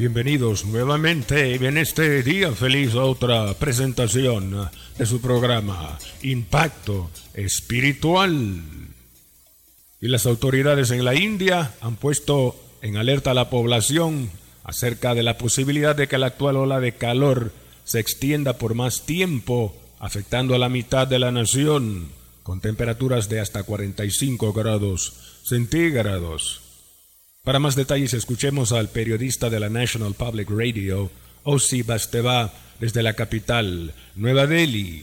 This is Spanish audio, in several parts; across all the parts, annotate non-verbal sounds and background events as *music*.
Bienvenidos nuevamente en este día feliz a otra presentación de su programa Impacto Espiritual. Y las autoridades en la India han puesto en alerta a la población acerca de la posibilidad de que la actual ola de calor se extienda por más tiempo, afectando a la mitad de la nación, con temperaturas de hasta 45 grados centígrados. Para más detalles escuchemos al periodista de la National Public Radio, Osi Basteva, desde la capital, Nueva Delhi.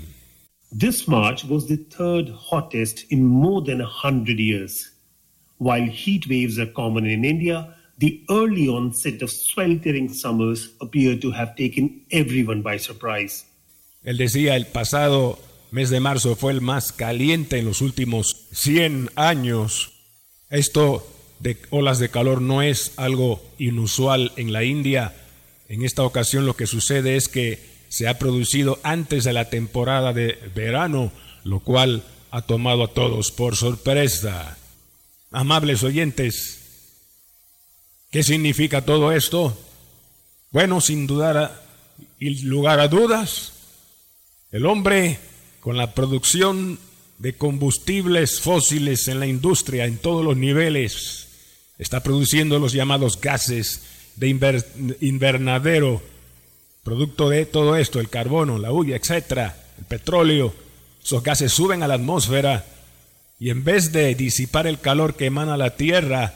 This March was the third hottest in more than a hundred years. While heat waves are common in India, the early onset of sweltering summers appear to have taken everyone by surprise. Él decía el pasado mes de marzo fue el más caliente en los últimos 100 años. Esto de olas de calor no es algo inusual en la India. En esta ocasión lo que sucede es que se ha producido antes de la temporada de verano, lo cual ha tomado a todos por sorpresa. Amables oyentes, ¿qué significa todo esto? Bueno, sin dudar y lugar a dudas, el hombre con la producción de combustibles fósiles en la industria en todos los niveles está produciendo los llamados gases de invernadero, producto de todo esto, el carbono, la hulla, etcétera, el petróleo. Esos gases suben a la atmósfera y en vez de disipar el calor que emana la Tierra,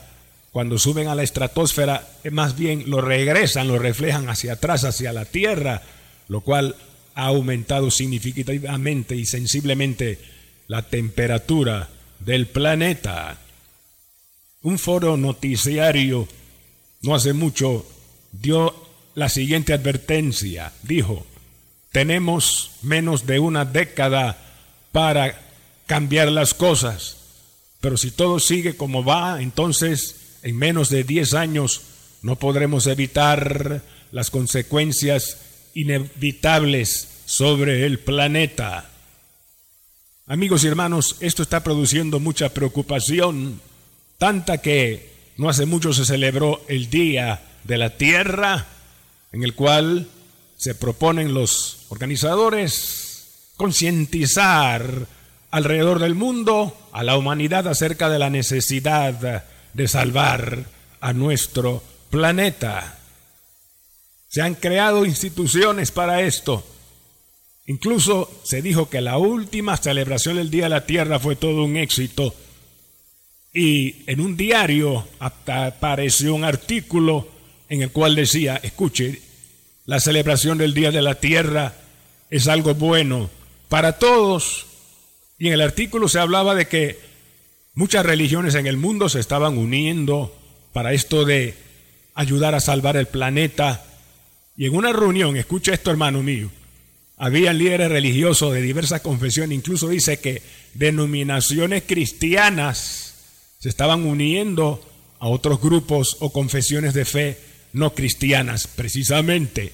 cuando suben a la estratosfera, eh, más bien lo regresan, lo reflejan hacia atrás, hacia la Tierra, lo cual ha aumentado significativamente y sensiblemente la temperatura del planeta. Un foro noticiario no hace mucho dio la siguiente advertencia. Dijo, tenemos menos de una década para cambiar las cosas, pero si todo sigue como va, entonces en menos de 10 años no podremos evitar las consecuencias inevitables sobre el planeta. Amigos y hermanos, esto está produciendo mucha preocupación tanta que no hace mucho se celebró el Día de la Tierra, en el cual se proponen los organizadores concientizar alrededor del mundo a la humanidad acerca de la necesidad de salvar a nuestro planeta. Se han creado instituciones para esto. Incluso se dijo que la última celebración del Día de la Tierra fue todo un éxito y en un diario apareció un artículo en el cual decía, escuche, la celebración del Día de la Tierra es algo bueno para todos. Y en el artículo se hablaba de que muchas religiones en el mundo se estaban uniendo para esto de ayudar a salvar el planeta. Y en una reunión, escuche esto hermano mío, había líderes religiosos de diversas confesiones, incluso dice que denominaciones cristianas se estaban uniendo a otros grupos o confesiones de fe no cristianas, precisamente.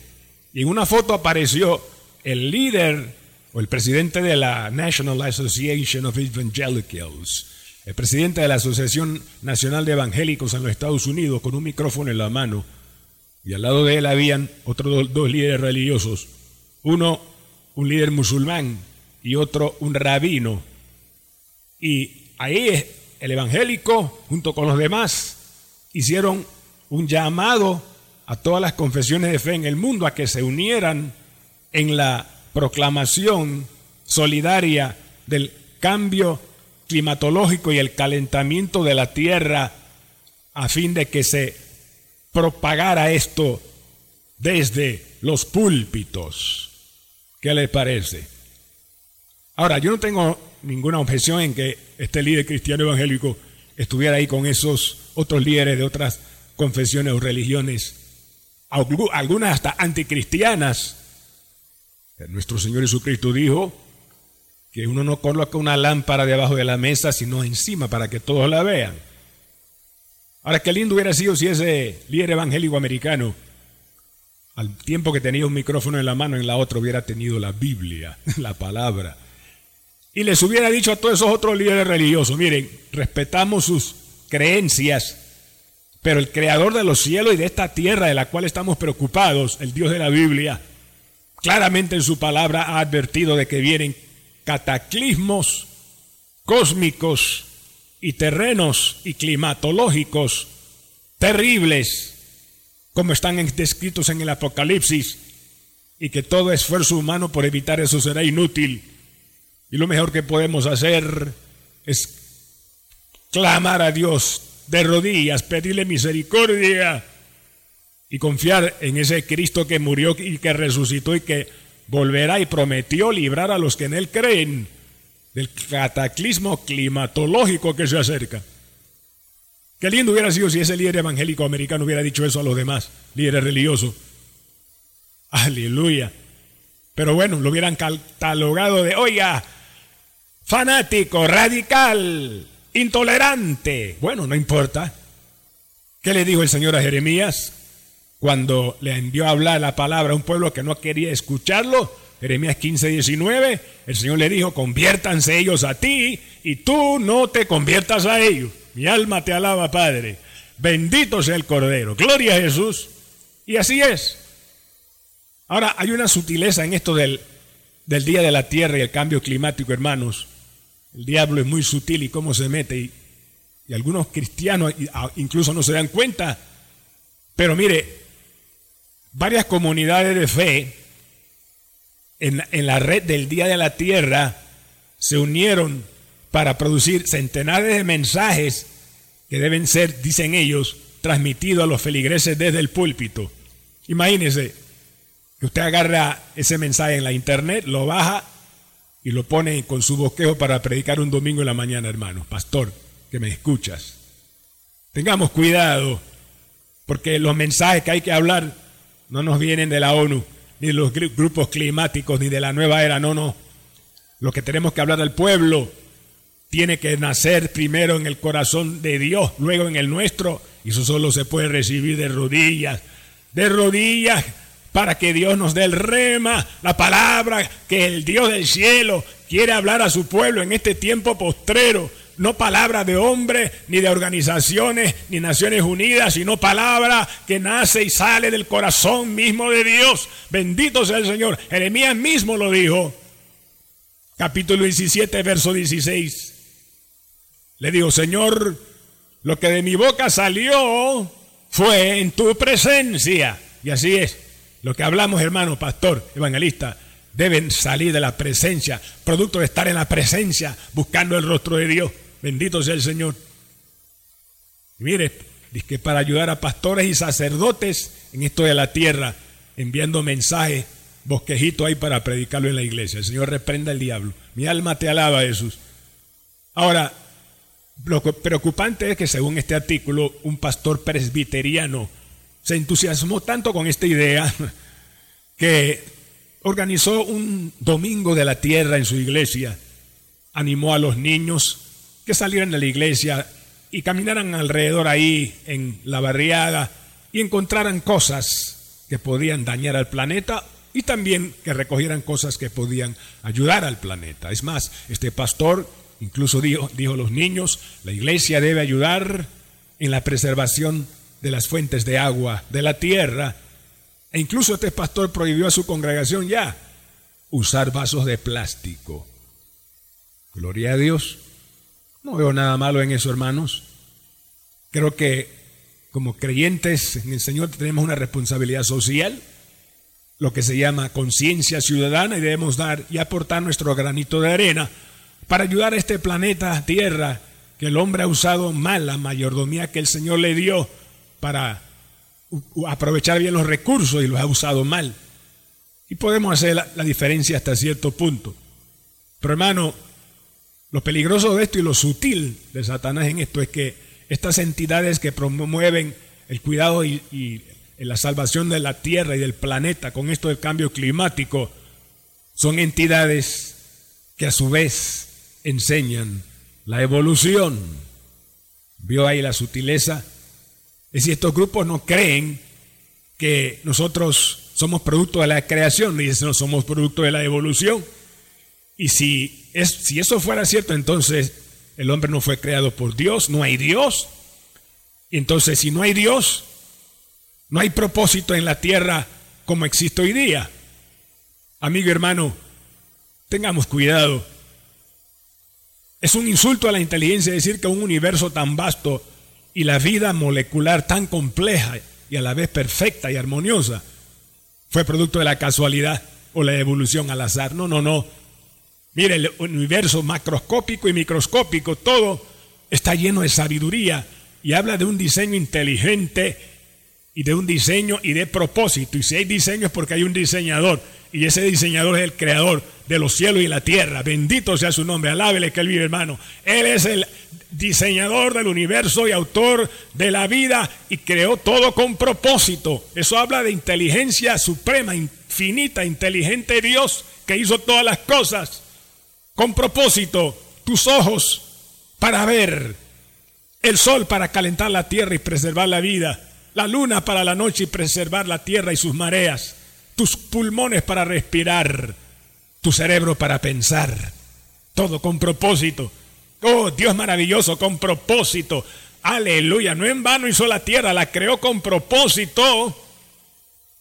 Y en una foto apareció el líder o el presidente de la National Association of Evangelicals, el presidente de la Asociación Nacional de Evangélicos en los Estados Unidos, con un micrófono en la mano. Y al lado de él habían otros dos líderes religiosos. Uno, un líder musulmán, y otro, un rabino. Y ahí el evangélico, junto con los demás, hicieron un llamado a todas las confesiones de fe en el mundo a que se unieran en la proclamación solidaria del cambio climatológico y el calentamiento de la tierra a fin de que se propagara esto desde los púlpitos. ¿Qué les parece? Ahora, yo no tengo ninguna objeción en que este líder cristiano evangélico estuviera ahí con esos otros líderes de otras confesiones o religiones. algunas hasta anticristianas. Nuestro Señor Jesucristo dijo que uno no coloca una lámpara debajo de la mesa, sino encima para que todos la vean. Ahora, qué lindo hubiera sido si ese líder evangélico americano, al tiempo que tenía un micrófono en la mano, en la otra hubiera tenido la Biblia, *laughs* la palabra. Y les hubiera dicho a todos esos otros líderes religiosos, miren, respetamos sus creencias, pero el creador de los cielos y de esta tierra de la cual estamos preocupados, el Dios de la Biblia, claramente en su palabra ha advertido de que vienen cataclismos cósmicos y terrenos y climatológicos terribles, como están descritos en el Apocalipsis, y que todo esfuerzo humano por evitar eso será inútil. Y lo mejor que podemos hacer es clamar a Dios de rodillas, pedirle misericordia y confiar en ese Cristo que murió y que resucitó y que volverá y prometió librar a los que en él creen del cataclismo climatológico que se acerca. Qué lindo hubiera sido si ese líder evangélico americano hubiera dicho eso a los demás, líderes religiosos. Aleluya. Pero bueno, lo hubieran catalogado de, oiga, fanático, radical, intolerante. Bueno, no importa. ¿Qué le dijo el Señor a Jeremías cuando le envió a hablar la palabra a un pueblo que no quería escucharlo? Jeremías 15, 19, el Señor le dijo, conviértanse ellos a ti y tú no te conviertas a ellos. Mi alma te alaba, Padre. Bendito sea el Cordero. Gloria a Jesús. Y así es. Ahora, hay una sutileza en esto del, del día de la tierra y el cambio climático, hermanos. El diablo es muy sutil y cómo se mete. Y, algunos cristianos incluso no se dan cuenta. Pero mire, varias comunidades de fe en, la red del Día de la Tierra se unieron para producir centenares de mensajes que deben ser, dicen ellos, transmitidos a los feligreses desde el púlpito. Imagínense que usted agarra ese mensaje en la internet, lo baja y lo pone con su bosquejo para predicar un domingo en la mañana, hermano. Pastor, que me escuchas. Tengamos cuidado, porque los mensajes que hay que hablar no nos vienen de la ONU, ni de los grupos climáticos, ni de la nueva era, no, no. Lo que tenemos que hablar al pueblo tiene que nacer primero en el corazón de Dios, luego en el nuestro, y eso solo se puede recibir de rodillas, de rodillas, para que Dios nos dé el rema, la palabra que el Dios del cielo quiere hablar a su pueblo en este tiempo postrero no palabra de hombre, ni de organizaciones, ni Naciones Unidas, sino palabra que nace y sale del corazón mismo de Dios. Bendito sea el Señor. Jeremías mismo lo dijo. Capítulo 17, verso 16. Le digo, Señor, lo que de mi boca salió fue en tu presencia. Y así es. Lo que hablamos, hermano, pastor, evangelista, deben salir de la presencia, producto de estar en la presencia, buscando el rostro de Dios. Bendito sea el Señor. mire, dice que para ayudar a pastores y sacerdotes en esto de la tierra, enviando mensajes, bosquejito ahí para predicarlo en la iglesia. El Señor reprenda al diablo. Mi alma te alaba, Jesús. Ahora, lo preocupante es que según este artículo, un pastor presbiteriano se entusiasmó tanto con esta idea *laughs* que organizó un domingo de la tierra en su iglesia, animó a los niños que salieran de la iglesia y caminaran alrededor ahí en la barriada y encontraran cosas que podían dañar al planeta y también que recogieran cosas que podían ayudar al planeta. Es más, este pastor incluso dijo, dijo los niños, la iglesia debe ayudar en la preservación de las fuentes de agua de la tierra. E incluso este pastor prohibió a su congregación ya usar vasos de plástico. Gloria a Dios. No veo nada malo en eso, hermanos. Creo que como creyentes en el Señor tenemos una responsabilidad social, lo que se llama conciencia ciudadana, y debemos dar y aportar nuestro granito de arena para ayudar a este planeta Tierra que el hombre ha usado mal la mayordomía que el Señor le dio para aprovechar bien los recursos y los ha usado mal. Y podemos hacer la, diferencia hasta cierto punto. Pero hermano, lo peligroso de esto y lo sutil de Satanás en esto es que estas entidades que promueven el cuidado y, en la salvación de la tierra y del planeta con esto del cambio climático, son entidades que a su vez enseñan la evolución. ¿Vio ahí la sutileza? Es decir, estos grupos no creen que nosotros somos producto de la creación, dicen, no somos producto de la evolución. Y si, es, si eso fuera cierto, entonces el hombre no fue creado por Dios, no hay Dios. Y entonces, si no hay Dios, no hay propósito en la tierra como existe hoy día. Amigo hermano, tengamos cuidado. Es un insulto a la inteligencia decir que un universo tan vasto y la vida molecular tan compleja y a la vez perfecta y armoniosa fue producto de la casualidad o la evolución al azar. No, no, no. Mire, el universo macroscópico y microscópico, todo está lleno de sabiduría y habla de un diseño inteligente y de un diseño y de propósito. Y si hay diseño es porque hay un diseñador y ese diseñador es el creador de los cielos y la tierra. Bendito sea su nombre, alábele que él vive, hermano. Él es el diseñador del universo y autor de la vida y creó todo con propósito. Eso habla de inteligencia suprema, infinita, inteligente Dios que hizo todas las cosas con propósito. Tus ojos para ver, el sol para calentar la tierra y preservar la vida, la luna para la noche y preservar la tierra y sus mareas tus pulmones para respirar, tu cerebro para pensar, todo con propósito. Oh, Dios maravilloso, con propósito. Aleluya, no en vano hizo la tierra, la creó con propósito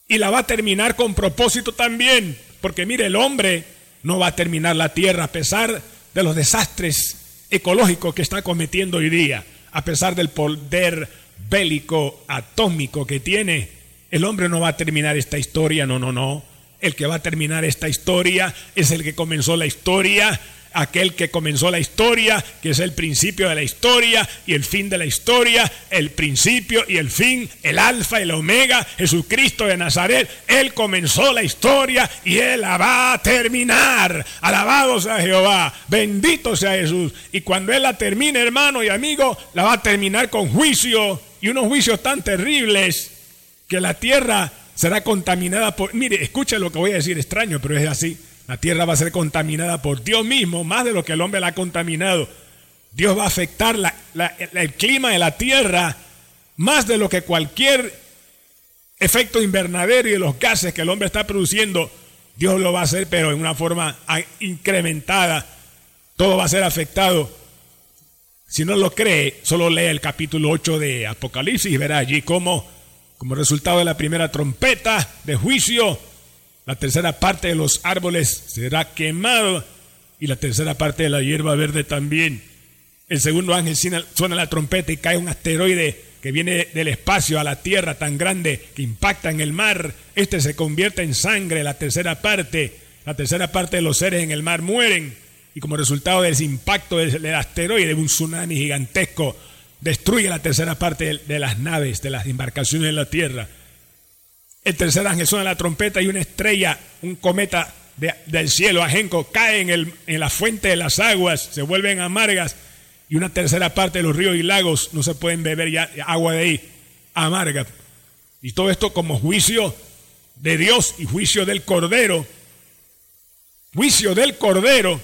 y la va a terminar con propósito también. Porque mire, el hombre no va a terminar la tierra a pesar de los desastres ecológicos que está cometiendo hoy día, a pesar del poder bélico atómico que tiene el hombre no va a terminar esta historia, no, no, no. El que va a terminar esta historia es el que comenzó la historia, aquel que comenzó la historia, que es el principio de la historia y el fin de la historia, el principio y el fin, el alfa y el omega, Jesucristo de Nazaret. Él comenzó la historia y Él la va a terminar. Alabado sea Jehová, bendito sea Jesús. Y cuando Él la termine, hermano y amigo, la va a terminar con juicio y unos juicios tan terribles que la tierra será contaminada por... Mire, escucha lo que voy a decir, extraño, pero es así. La tierra va a ser contaminada por Dios mismo, más de lo que el hombre la ha contaminado. Dios va a afectar el clima de la tierra más de lo que cualquier efecto invernadero y de los gases que el hombre está produciendo. Dios lo va a hacer, pero en una forma incrementada. Todo va a ser afectado. Si no lo cree, solo lee el capítulo 8 de Apocalipsis y verá allí cómo como resultado de la primera trompeta de juicio, la tercera parte de los árboles será quemado y la tercera parte de la hierba verde también. El segundo ángel suena la trompeta y cae un asteroide que viene del espacio a la tierra tan grande que impacta en el mar. Este se convierte en sangre, la tercera parte. La tercera parte de los seres en el mar mueren y como resultado de ese impacto del asteroide, un tsunami gigantesco destruye la tercera parte de las naves, de las embarcaciones en la tierra. El tercer ángel suena la trompeta y una estrella, un cometa del cielo, ajenco, cae en, el, en la fuente de las aguas, se vuelven amargas y una tercera parte de los ríos y lagos no se pueden beber ya agua de ahí, amarga. Y todo esto como juicio de Dios y juicio del Cordero. Juicio del Cordero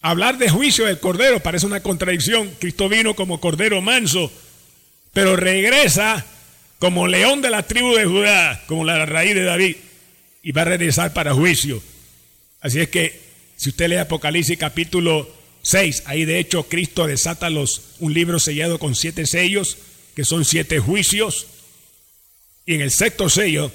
Hablar de juicio del Cordero parece una contradicción. Cristo vino como Cordero manso, pero regresa como león de la tribu de Judá, como la raíz de David, y va a regresar para juicio. Así es que si usted lee Apocalipsis capítulo 6, ahí de hecho Cristo desata los, un libro sellado con siete sellos, que son siete juicios, y en el sexto sello,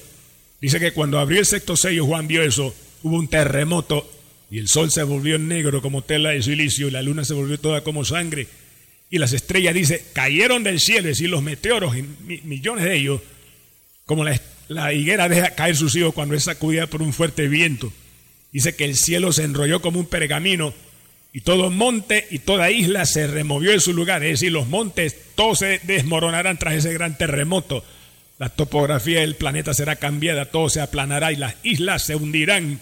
dice que cuando abrió el sexto sello, Juan vio eso, hubo un terremoto y el sol se volvió negro como tela de silicio y la luna se volvió toda como sangre. Y las estrellas, dice, cayeron del cielo, decir, los meteoros, millones de ellos, como la, higuera deja caer sus hijos cuando es sacudida por un fuerte viento. Dice que el cielo se enrolló como un pergamino y todo monte y toda isla se removió de su lugar. Es decir, los montes todos se desmoronarán tras ese gran terremoto. La topografía del planeta será cambiada, todo se aplanará y las islas se hundirán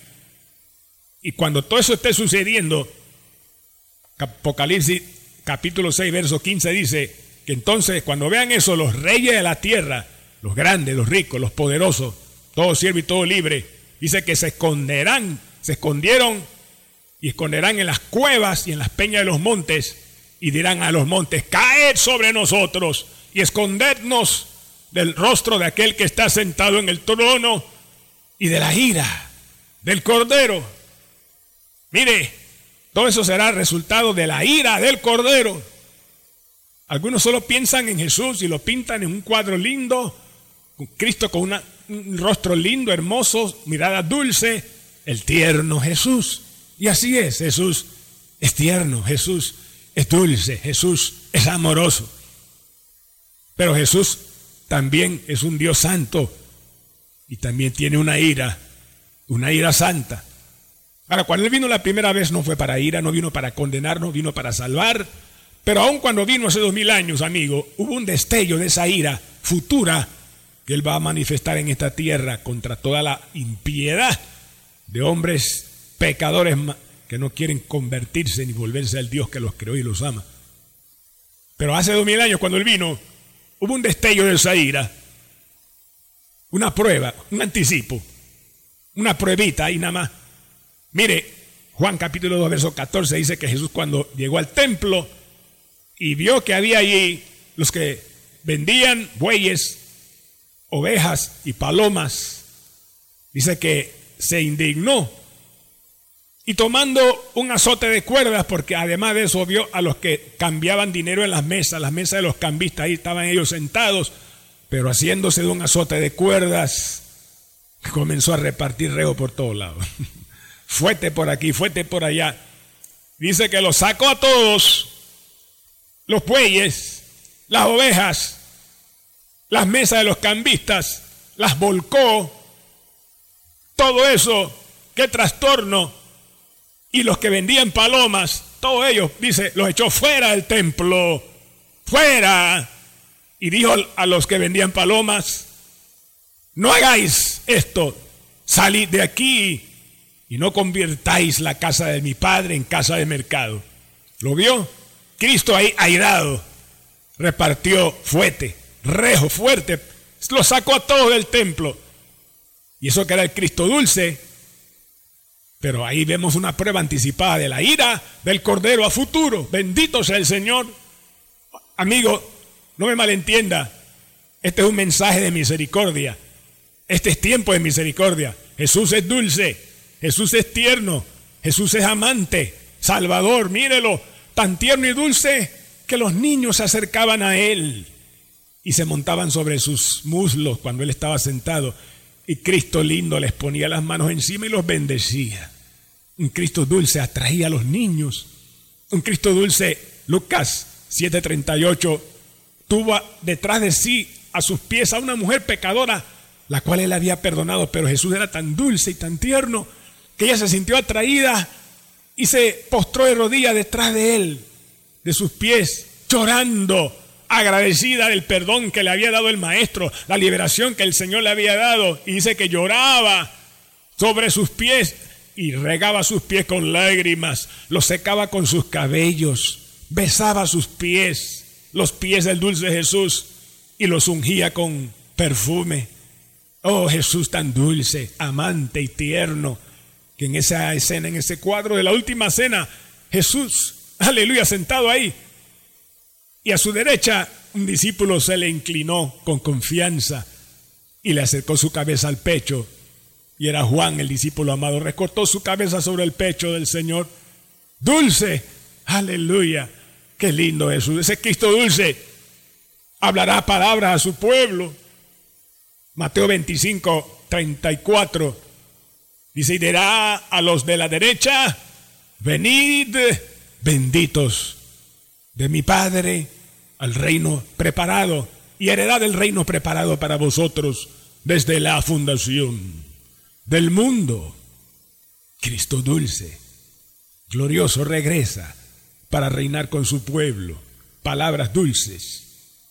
y cuando todo eso esté sucediendo, Apocalipsis capítulo 6, verso 15 dice que entonces cuando vean eso, los reyes de la tierra los grandes, los ricos, los poderosos, todo siervo y todo libre, dice que se esconderán, se escondieron y esconderán en las cuevas y en las peñas de los montes y dirán a los montes, caed sobre nosotros y escondednos del rostro de aquel que está sentado en el trono y de la ira del cordero. Mire, todo eso será resultado de la ira del cordero. Algunos solo piensan en Jesús y lo pintan en un cuadro lindo, Cristo con un rostro lindo, hermoso, mirada dulce, el tierno Jesús. Y así es, Jesús es tierno, Jesús es dulce, Jesús es amoroso. Pero Jesús también es un Dios santo y también tiene una ira, una ira santa. Ahora, cuando Él vino la primera vez no fue para ira, no vino para condenar, no vino para salvar, pero aun cuando vino hace dos mil años, amigo, hubo un destello de esa ira futura que Él va a manifestar en esta tierra contra toda la impiedad de hombres pecadores que no quieren convertirse ni volverse al Dios que los creó y los ama. Pero hace dos mil años, cuando Él vino, hubo un destello de esa ira, una prueba, un anticipo, una pruebita y nada más. Mire, Juan capítulo 2, verso 14 dice que Jesús cuando llegó al templo y vio que había allí los que vendían bueyes, ovejas y palomas, dice que se indignó y tomando un azote de cuerdas, porque además de eso vio a los que cambiaban dinero en las mesas, las mesas de los cambistas, ahí estaban ellos sentados, pero haciéndose de un azote de cuerdas, comenzó a repartir reo por todos lados. *laughs* fuete por aquí, fuete por allá. Dice que los sacó a todos, los bueyes, las ovejas, las mesas de los cambistas, las volcó, todo eso, qué trastorno y los que vendían palomas, todos ellos, dice, los echó fuera del templo, fuera. Y dijo a los que vendían palomas, no hagáis esto, salid de aquí y no convirtáis la casa de mi padre en casa de mercado. ¿Lo vio? Cristo ahí airado repartió fuerte, rejo fuerte, lo sacó a todos del templo. Y eso que era el Cristo dulce, pero ahí vemos una prueba anticipada de la ira del Cordero a futuro. Bendito sea el Señor. Amigo, no me malentienda. Este es un mensaje de misericordia. Este es tiempo de misericordia. Jesús es dulce. Jesús es tierno. Jesús es amante. Salvador, mírelo. Tan tierno y dulce que los niños se acercaban a Él y se montaban sobre sus muslos cuando Él estaba sentado. Y Cristo lindo les ponía las manos encima y los bendecía. Un Cristo dulce atraía a los niños. Un Cristo dulce, Lucas 7:38, tuvo detrás de sí a sus pies a una mujer pecadora, la cual él había perdonado, pero Jesús era tan dulce y tan tierno que ella se sintió atraída y se postró de rodillas detrás de él, de sus pies, llorando agradecida del perdón que le había dado el maestro, la liberación que el Señor le había dado, y dice que lloraba sobre sus pies y regaba sus pies con lágrimas, los secaba con sus cabellos, besaba sus pies, los pies del dulce Jesús, y los ungía con perfume. Oh Jesús tan dulce, amante y tierno, en esa escena, en ese cuadro de la última cena, Jesús, aleluya, sentado ahí, y a su derecha un discípulo se le inclinó con confianza y le acercó su cabeza al pecho. Y era Juan, el discípulo amado. Recortó su cabeza sobre el pecho del Señor. Dulce, aleluya. Qué lindo Jesús. Ese Cristo dulce hablará palabras a su pueblo. Mateo 25, 34. Dice, a los de la derecha, venid benditos de mi Padre al reino preparado y heredad el reino preparado para vosotros desde la fundación del mundo. Cristo dulce, glorioso, regresa para reinar con su pueblo. Palabras dulces.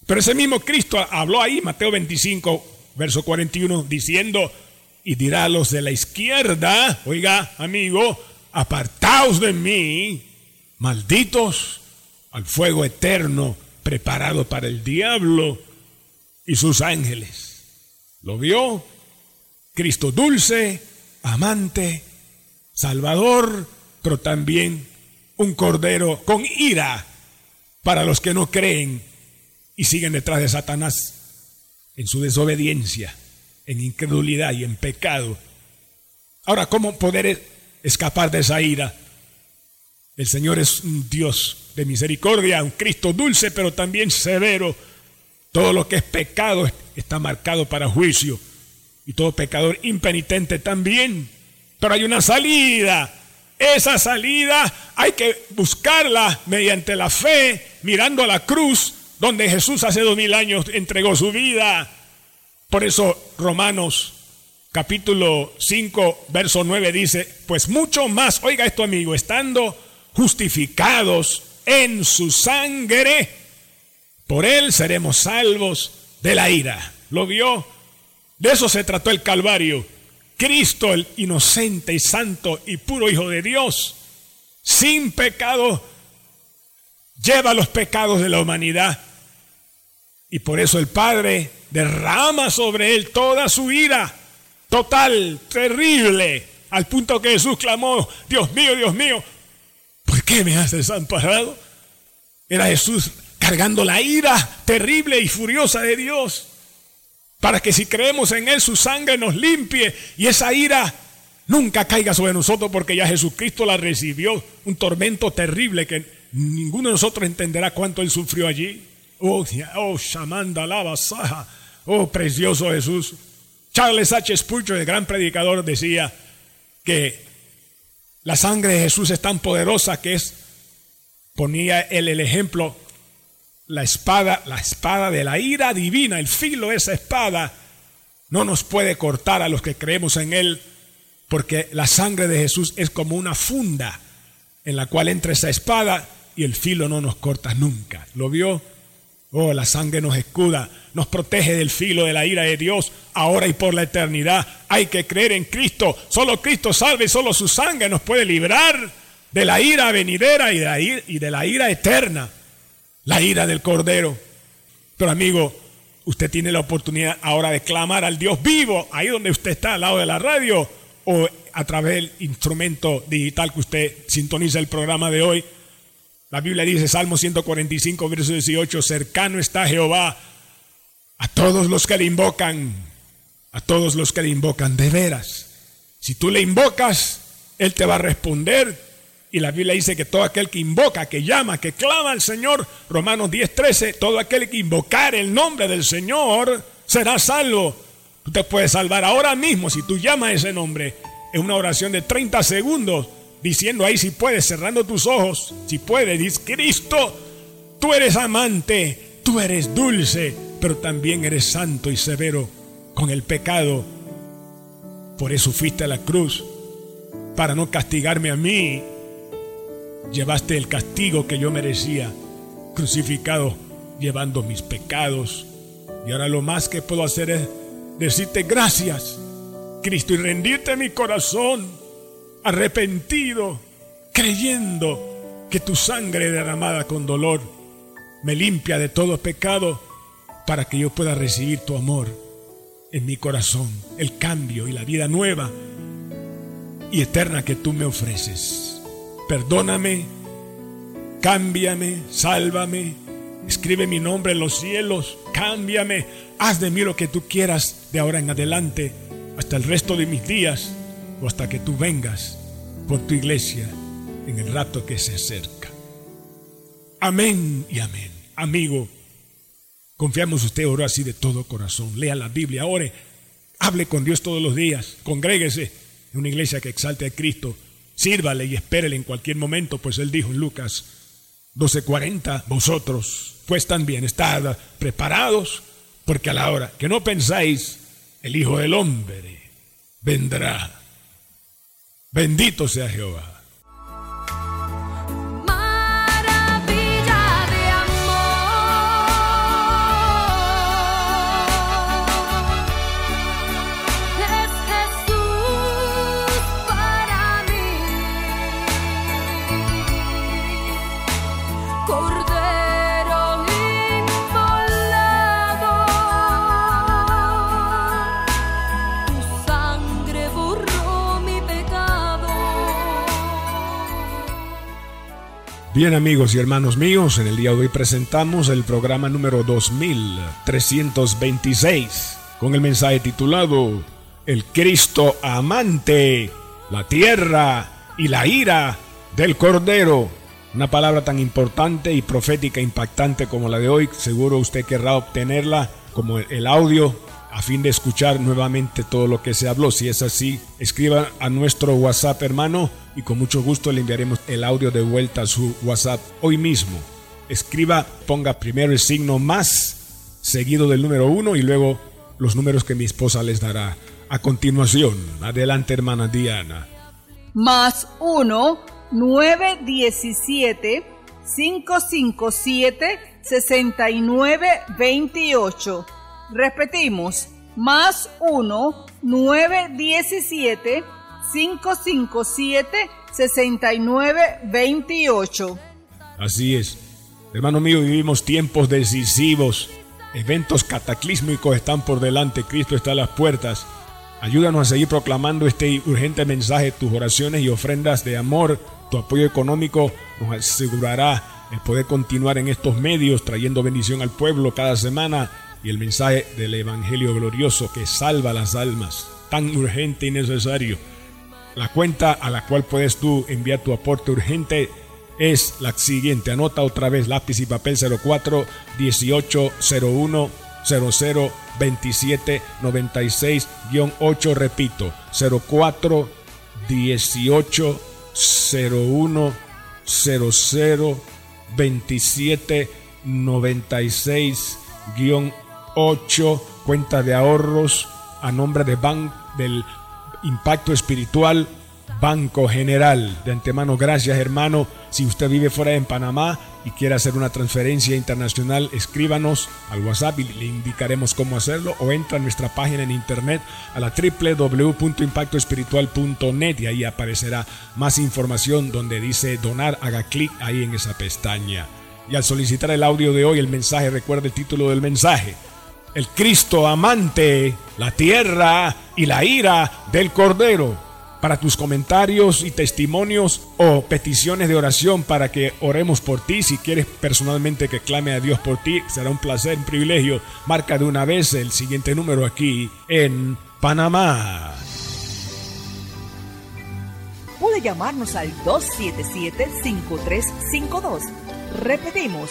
Pero ese mismo Cristo habló ahí, Mateo 25, verso 41, diciendo, y dirá a los de la izquierda, oiga, amigo, apartaos de mí, malditos al fuego eterno preparado para el diablo y sus ángeles. Lo vio. Cristo dulce, amante, salvador, pero también un cordero con ira para los que no creen y siguen detrás de Satanás en su desobediencia, en incredulidad y en pecado. Ahora, ¿cómo poder escapar de esa ira? El Señor es un Dios de misericordia, un Cristo dulce, pero también severo. Todo lo que es pecado está marcado para juicio y todo pecador impenitente también. Pero hay una salida. Esa salida hay que buscarla mediante la fe, mirando a la cruz, donde Jesús hace dos mil años entregó su vida. Por eso Romanos capítulo 5, verso 9 dice, pues mucho más, oiga esto amigo, estando justificados en su sangre, por él seremos salvos de la ira. ¿Lo vio? De eso se trató el Calvario. Cristo, el inocente y santo y puro Hijo de Dios, sin pecado, lleva los pecados de la humanidad. Y por eso el Padre derrama sobre él toda su ira, total, terrible, al punto que Jesús clamó, Dios mío, Dios mío, ¿por qué me has desamparado? Era Jesús cargando la ira terrible y furiosa de Dios, para que si creemos en Él, su sangre nos limpie y esa ira nunca caiga sobre nosotros, porque ya Jesucristo la recibió, un tormento terrible que ninguno de nosotros entenderá cuánto Él sufrió allí. Oh, oh, Shamanda Lava Saja. Oh, precioso Jesús. Charles H. Spurgeon, el gran predicador, decía que la sangre de Jesús es tan poderosa que es, ponía él el ejemplo, la espada, la espada de la ira divina, el filo de esa espada no nos puede cortar a los que creemos en él, porque la sangre de Jesús es como una funda en la cual entra esa espada y el filo no nos corta nunca. ¿Lo vio? Oh, la sangre nos escuda, nos protege del filo de la ira de Dios, ahora y por la eternidad. Hay que creer en Cristo. Solo Cristo salve, solo su sangre nos puede librar de la ira venidera y de la ira, y de la ira eterna, la ira del Cordero. Pero amigo, usted tiene la oportunidad ahora de clamar al Dios vivo, ahí donde usted está, al lado de la radio, o a través del instrumento digital que usted sintoniza el programa de hoy la Biblia dice, Salmo 145, verso 18, cercano está Jehová a todos los que le invocan, a todos los que le invocan, de veras. Si tú le invocas, Él te va a responder. Y la Biblia dice que todo aquel que invoca, que llama, que clama al Señor, Romanos 10, 13, todo aquel que invocar el nombre del Señor será salvo. Tú te puedes salvar ahora mismo si tú llamas ese nombre en una oración de 30 segundos diciendo ahí si puedes, cerrando tus ojos, si puedes, dice, Cristo, tú eres amante, tú eres dulce, pero también eres santo y severo con el pecado. Por eso fuiste a la cruz, para no castigarme a mí. Llevaste el castigo que yo merecía, crucificado, llevando mis pecados. Y ahora lo más que puedo hacer es decirte gracias, Cristo, y rendirte mi corazón arrepentido, creyendo que tu sangre derramada con dolor me limpia de todo pecado para que yo pueda recibir tu amor en mi corazón, el cambio y la vida nueva y eterna que tú me ofreces. Perdóname, cámbiame, sálvame, escribe mi nombre en los cielos, cámbiame, haz de mí lo que tú quieras de ahora en adelante hasta el resto de mis días o hasta que tú vengas por tu iglesia en el rato que se acerca. Amén y amén. Amigo, confiamos usted oro así de todo corazón. Lea la Biblia, ore, hable con Dios todos los días, congréguese en una iglesia que exalte a Cristo, sírvale y espérele en cualquier momento, pues Él dijo en Lucas 12:40, vosotros pues también estad preparados, porque a la hora que no pensáis, el Hijo del Hombre vendrá. Bendito sea Jehová. Bien amigos y hermanos míos, en el día de hoy presentamos el programa número 2326 con el mensaje titulado El Cristo amante, la tierra y la ira del Cordero. Una palabra tan importante y profética impactante como la de hoy, seguro usted querrá obtenerla como el audio a fin de escuchar nuevamente todo lo que se habló. Si es así, escriba a nuestro WhatsApp hermano y con mucho gusto le enviaremos el audio de vuelta a su WhatsApp hoy mismo. Escriba, ponga primero el signo más, seguido del número uno y luego los números que mi esposa les dará a continuación. Adelante, hermana Diana. Más uno, nueve, diecisiete, cinco, cinco, siete, sesenta y nueve, veintiocho. Repetimos, más 1 917 557 6928. Así es. Hermano mío, vivimos tiempos decisivos. Eventos cataclísmicos están por delante. Cristo está a las puertas. Ayúdanos a seguir proclamando este urgente mensaje. Tus oraciones y ofrendas de amor, tu apoyo económico nos asegurará el poder continuar en estos medios trayendo bendición al pueblo cada semana y el mensaje del Evangelio glorioso que salva las almas, tan urgente y necesario. La cuenta a la cual puedes tú enviar tu aporte urgente es la siguiente. Anota otra vez lápiz y papel 04 18 01 00 27 96 8. Repito, 04 18 01 00 27 96 8 cuentas de ahorros a nombre de ban del Impacto Espiritual Banco General. De antemano, gracias hermano. Si usted vive fuera de Panamá y quiere hacer una transferencia internacional, escríbanos al WhatsApp y le indicaremos cómo hacerlo o entra a nuestra página en internet a la www.impactoespiritual.net y ahí aparecerá más información donde dice donar. Haga clic ahí en esa pestaña. Y al solicitar el audio de hoy, el mensaje, recuerda el título del mensaje el Cristo amante, la tierra y la ira del Cordero. Para tus comentarios y testimonios o peticiones de oración para que oremos por ti, si quieres personalmente que clame a Dios por ti, será un placer, un privilegio. Marca de una vez el siguiente número aquí en Panamá. Puede llamarnos al 277-5352. Repetimos,